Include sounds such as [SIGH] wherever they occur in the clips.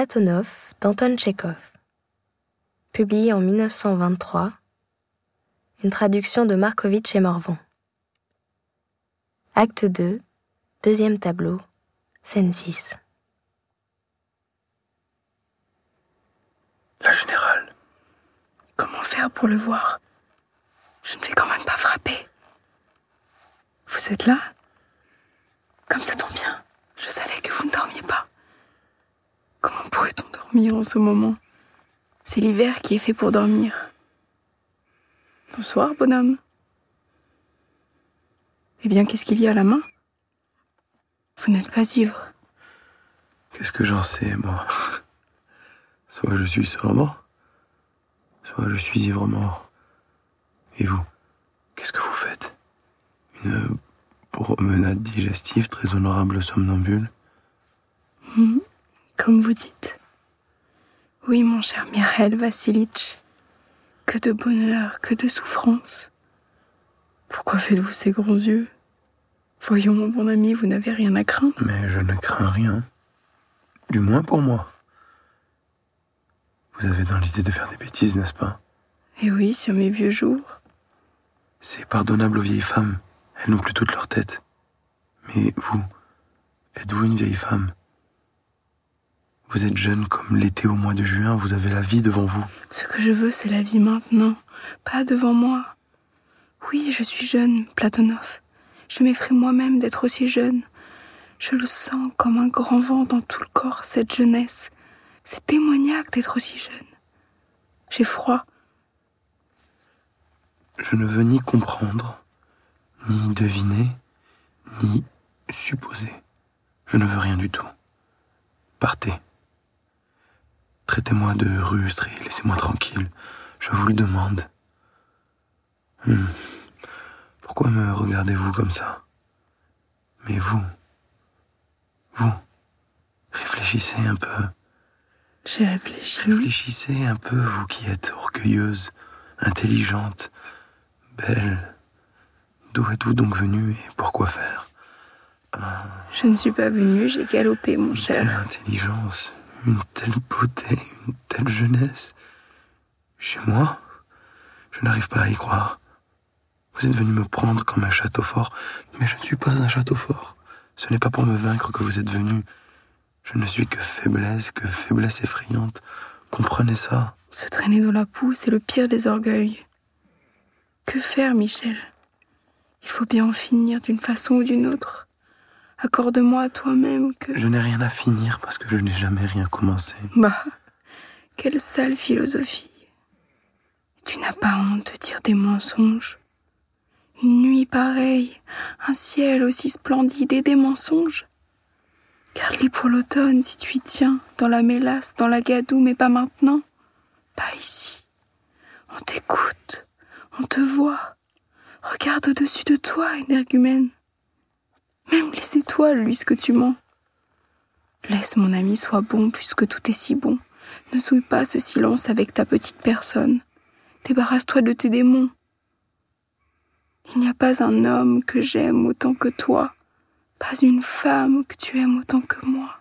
Platonov d'Anton Tchekhov. Publié en 1923. Une traduction de Markovitch et Morvan. Acte 2, deuxième tableau, scène 6. La générale. Comment faire pour le voir? Je ne vais quand même pas frapper. Vous êtes là? Comme ça tombe bien. Je savais que vous ne dormiez pas. Dormir en ce moment C'est l'hiver qui est fait pour dormir. Bonsoir, bonhomme. Eh bien, qu'est-ce qu'il y a à la main? Vous n'êtes pas ivre. Qu'est-ce que j'en sais, moi? Soit je suis sobre, soit je suis ivre mort. Et vous, qu'est-ce que vous faites? Une promenade digestive très honorable somnambule? Hmm, Comme vous dites. Oui, mon cher Mireille Vassilitch. Que de bonheur, que de souffrance. Pourquoi faites-vous ces grands yeux? Voyons, mon bon ami, vous n'avez rien à craindre. Mais je ne crains rien. Du moins pour moi. Vous avez dans l'idée de faire des bêtises, n'est-ce pas? Et oui, sur mes vieux jours. C'est pardonnable aux vieilles femmes. Elles n'ont plus toute leur tête. Mais vous, êtes-vous une vieille femme? Vous êtes jeune comme l'été au mois de juin, vous avez la vie devant vous. Ce que je veux, c'est la vie maintenant, pas devant moi. Oui, je suis jeune, Platonov. Je m'effraie moi-même d'être aussi jeune. Je le sens comme un grand vent dans tout le corps, cette jeunesse. C'est démoniaque d'être aussi jeune. J'ai froid. Je ne veux ni comprendre, ni deviner, ni supposer. Je ne veux rien du tout. Partez. Traitez-moi de rustre et laissez-moi tranquille. Je vous le demande. Hmm. Pourquoi me regardez-vous comme ça? Mais vous, vous, réfléchissez un peu. J'ai réfléchi. Réfléchissez un peu, vous qui êtes orgueilleuse, intelligente, belle. D'où êtes-vous donc venue et pourquoi faire? Je ne suis pas venue, j'ai galopé, mon cher. intelligence, une telle beauté, une telle jeunesse. Chez moi, je n'arrive pas à y croire. Vous êtes venu me prendre comme un château fort, mais je ne suis pas un château fort. Ce n'est pas pour me vaincre que vous êtes venu. Je ne suis que faiblesse, que faiblesse effrayante. Comprenez ça. Se traîner dans la poue, c'est le pire des orgueils. Que faire, Michel? Il faut bien en finir d'une façon ou d'une autre. Accorde-moi à toi-même que... Je n'ai rien à finir parce que je n'ai jamais rien commencé. Bah, quelle sale philosophie. Tu n'as pas honte de dire des mensonges. Une nuit pareille, un ciel aussi splendide et des mensonges. Garde-les pour l'automne si tu y tiens, dans la mélasse, dans la gadoue, mais pas maintenant. Pas ici. On t'écoute, on te voit. Regarde au-dessus de toi, énergumène. Même les étoiles lui ce que tu mens. Laisse mon ami soit bon puisque tout est si bon. Ne souille pas ce silence avec ta petite personne. Débarrasse-toi de tes démons. Il n'y a pas un homme que j'aime autant que toi, pas une femme que tu aimes autant que moi.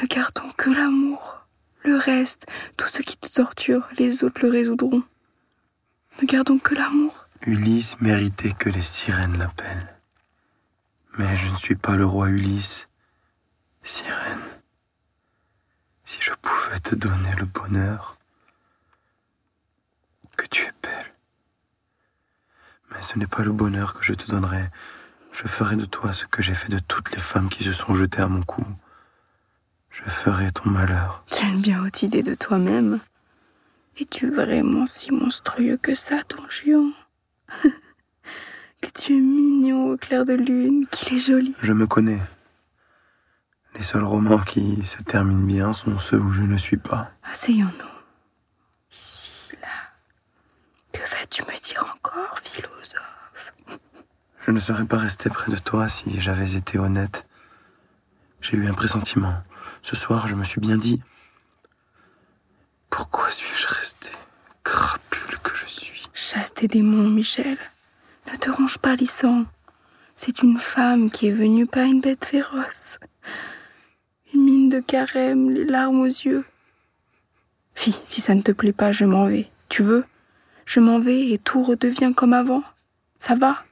Ne gardons que l'amour. Le reste, tout ce qui te torture, les autres le résoudront. Ne gardons que l'amour. Ulysse méritait que les sirènes l'appellent. Mais je ne suis pas le roi Ulysse. Sirène, si je pouvais te donner le bonheur, que tu es belle. Mais ce n'est pas le bonheur que je te donnerai. Je ferai de toi ce que j'ai fait de toutes les femmes qui se sont jetées à mon cou. Je ferai ton malheur. Tu as une bien haute idée de toi-même. Es-tu vraiment si monstrueux que ça, ton Juan [LAUGHS] Que tu es mignon au clair de lune, qu'il est joli. Je me connais. Les seuls romans qui se terminent bien sont ceux où je ne suis pas. Asseyons-nous. Ici, là. Que vas-tu me dire encore, philosophe? Je ne serais pas resté près de toi si j'avais été honnête. J'ai eu un pressentiment. Ce soir, je me suis bien dit Pourquoi suis-je resté Crapule que je suis? Chasse tes démons, Michel. Ronge pas, Lissan. C'est une femme qui est venue, pas une bête féroce. Une mine de carême, les larmes aux yeux. Fille, si ça ne te plaît pas, je m'en vais. Tu veux? Je m'en vais et tout redevient comme avant. Ça va?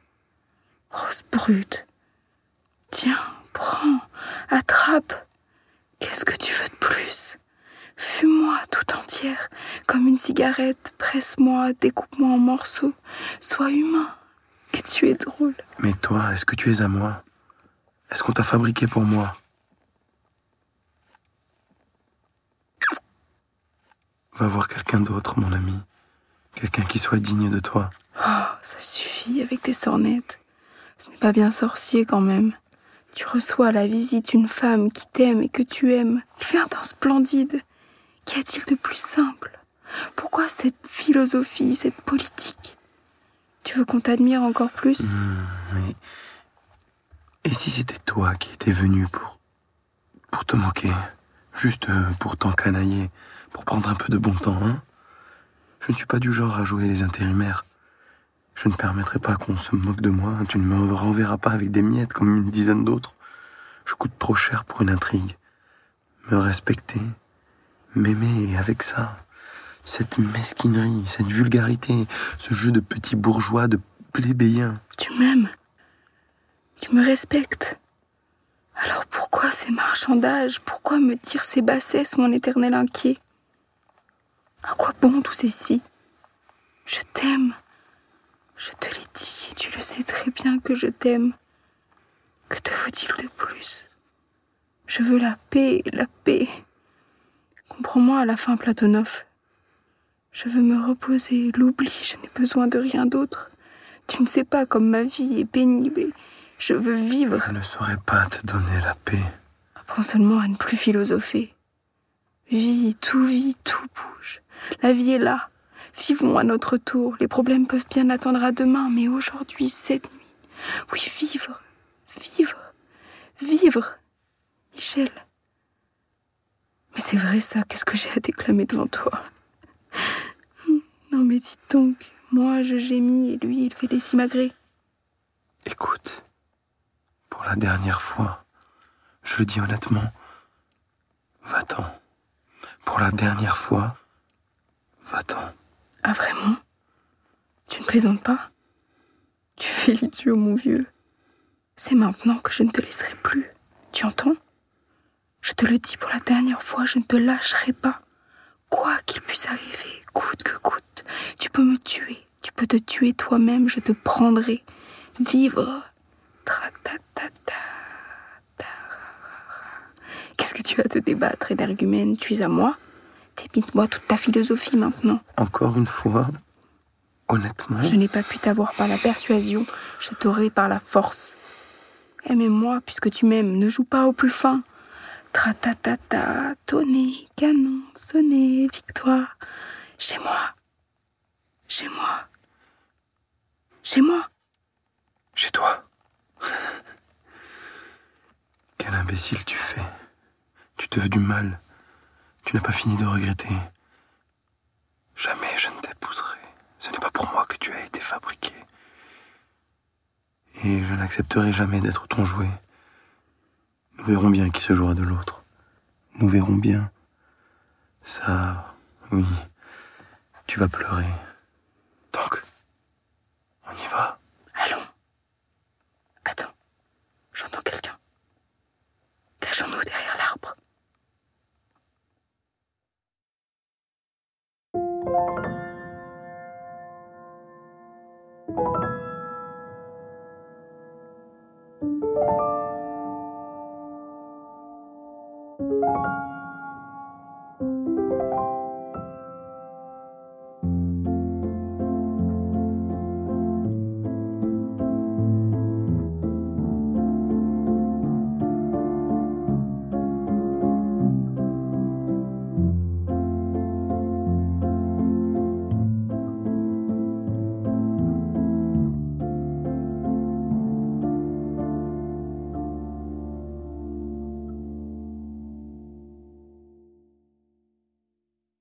Grosse brute. Tiens, prends, attrape. Qu'est-ce que tu veux de plus? Fume-moi tout entière, comme une cigarette, presse-moi, découpe-moi en morceaux. Sois humain, que tu es drôle. Mais toi, est-ce que tu es à moi? Est-ce qu'on t'a fabriqué pour moi? Va voir quelqu'un d'autre, mon ami. Quelqu'un qui soit digne de toi. Oh, ça suffit avec tes sornettes. Ce n'est pas bien sorcier quand même. Tu reçois à la visite une femme qui t'aime et que tu aimes. Elle fait un temps splendide. Qu'y a-t-il de plus simple? Pourquoi cette philosophie, cette politique Tu veux qu'on t'admire encore plus? Hmm, mais. Et si c'était toi qui étais venu pour. pour te moquer Juste euh, pour t'encanailler Pour prendre un peu de bon temps, hein? Je ne suis pas du genre à jouer les intérimaires. Je ne permettrai pas qu'on se moque de moi. Tu ne me renverras pas avec des miettes comme une dizaine d'autres. Je coûte trop cher pour une intrigue. Me respecter, m'aimer avec ça, cette mesquinerie, cette vulgarité, ce jeu de petits bourgeois, de plébéiens. Tu m'aimes Tu me respectes Alors pourquoi ces marchandages? Pourquoi me dire ces bassesses, mon éternel inquiet? À quoi bon tous ces si Je t'aime. Je te l'ai dit tu le sais très bien que je t'aime. Que te faut-il de plus? Je veux la paix, la paix. Comprends-moi à la fin, Platonov. Je veux me reposer, l'oubli, je n'ai besoin de rien d'autre. Tu ne sais pas comme ma vie est pénible. et Je veux vivre. Je ne saurais pas te donner la paix. Apprends seulement à ne plus philosopher. Vis, tout vit, tout bouge. La vie est là. Vivons à notre tour. Les problèmes peuvent bien attendre à demain, mais aujourd'hui, cette nuit. Oui, vivre, vivre, vivre. Michel. Mais c'est vrai ça, qu'est-ce que j'ai à déclamer devant toi? Non mais dites donc, moi je gémis et lui il fait des simagrées. Écoute, pour la dernière fois, je le dis honnêtement, va-t'en. Pour la dernière fois, va-t'en. Ah vraiment? Tu ne plaisantes pas? Tu fais l'idiot mon vieux. C'est maintenant que je ne te laisserai plus. Tu entends? Je te le dis pour la dernière fois, je ne te lâcherai pas. Quoi qu'il puisse arriver, coûte que coûte, tu peux me tuer, tu peux te tuer toi-même, je te prendrai. Vivre. Qu'est-ce que tu as à te débattre, énergumène? Tu es à moi? Débite-moi toute ta philosophie maintenant. Encore une fois, honnêtement, Je n'ai pas pu t'avoir par la persuasion, je t'aurai par la force. Aimez-moi puisque tu m'aimes, ne joue pas au plus fin. Tra-ta-ta-ta, tonner, canon, sonner, victoire. Chez moi. Chez moi. Chez moi. chez toi. [LAUGHS] Quel imbécile tu fais. Tu te veux du mal. Tu n'as pas fini de regretter. Jamais je ne t'épouserai. Ce n'est pas pour moi que tu as été fabriqué. Et je n'accepterai jamais d'être ton jouet. Nous verrons bien qui se jouera de l'autre. Nous verrons bien. Ça, oui, tu vas pleurer.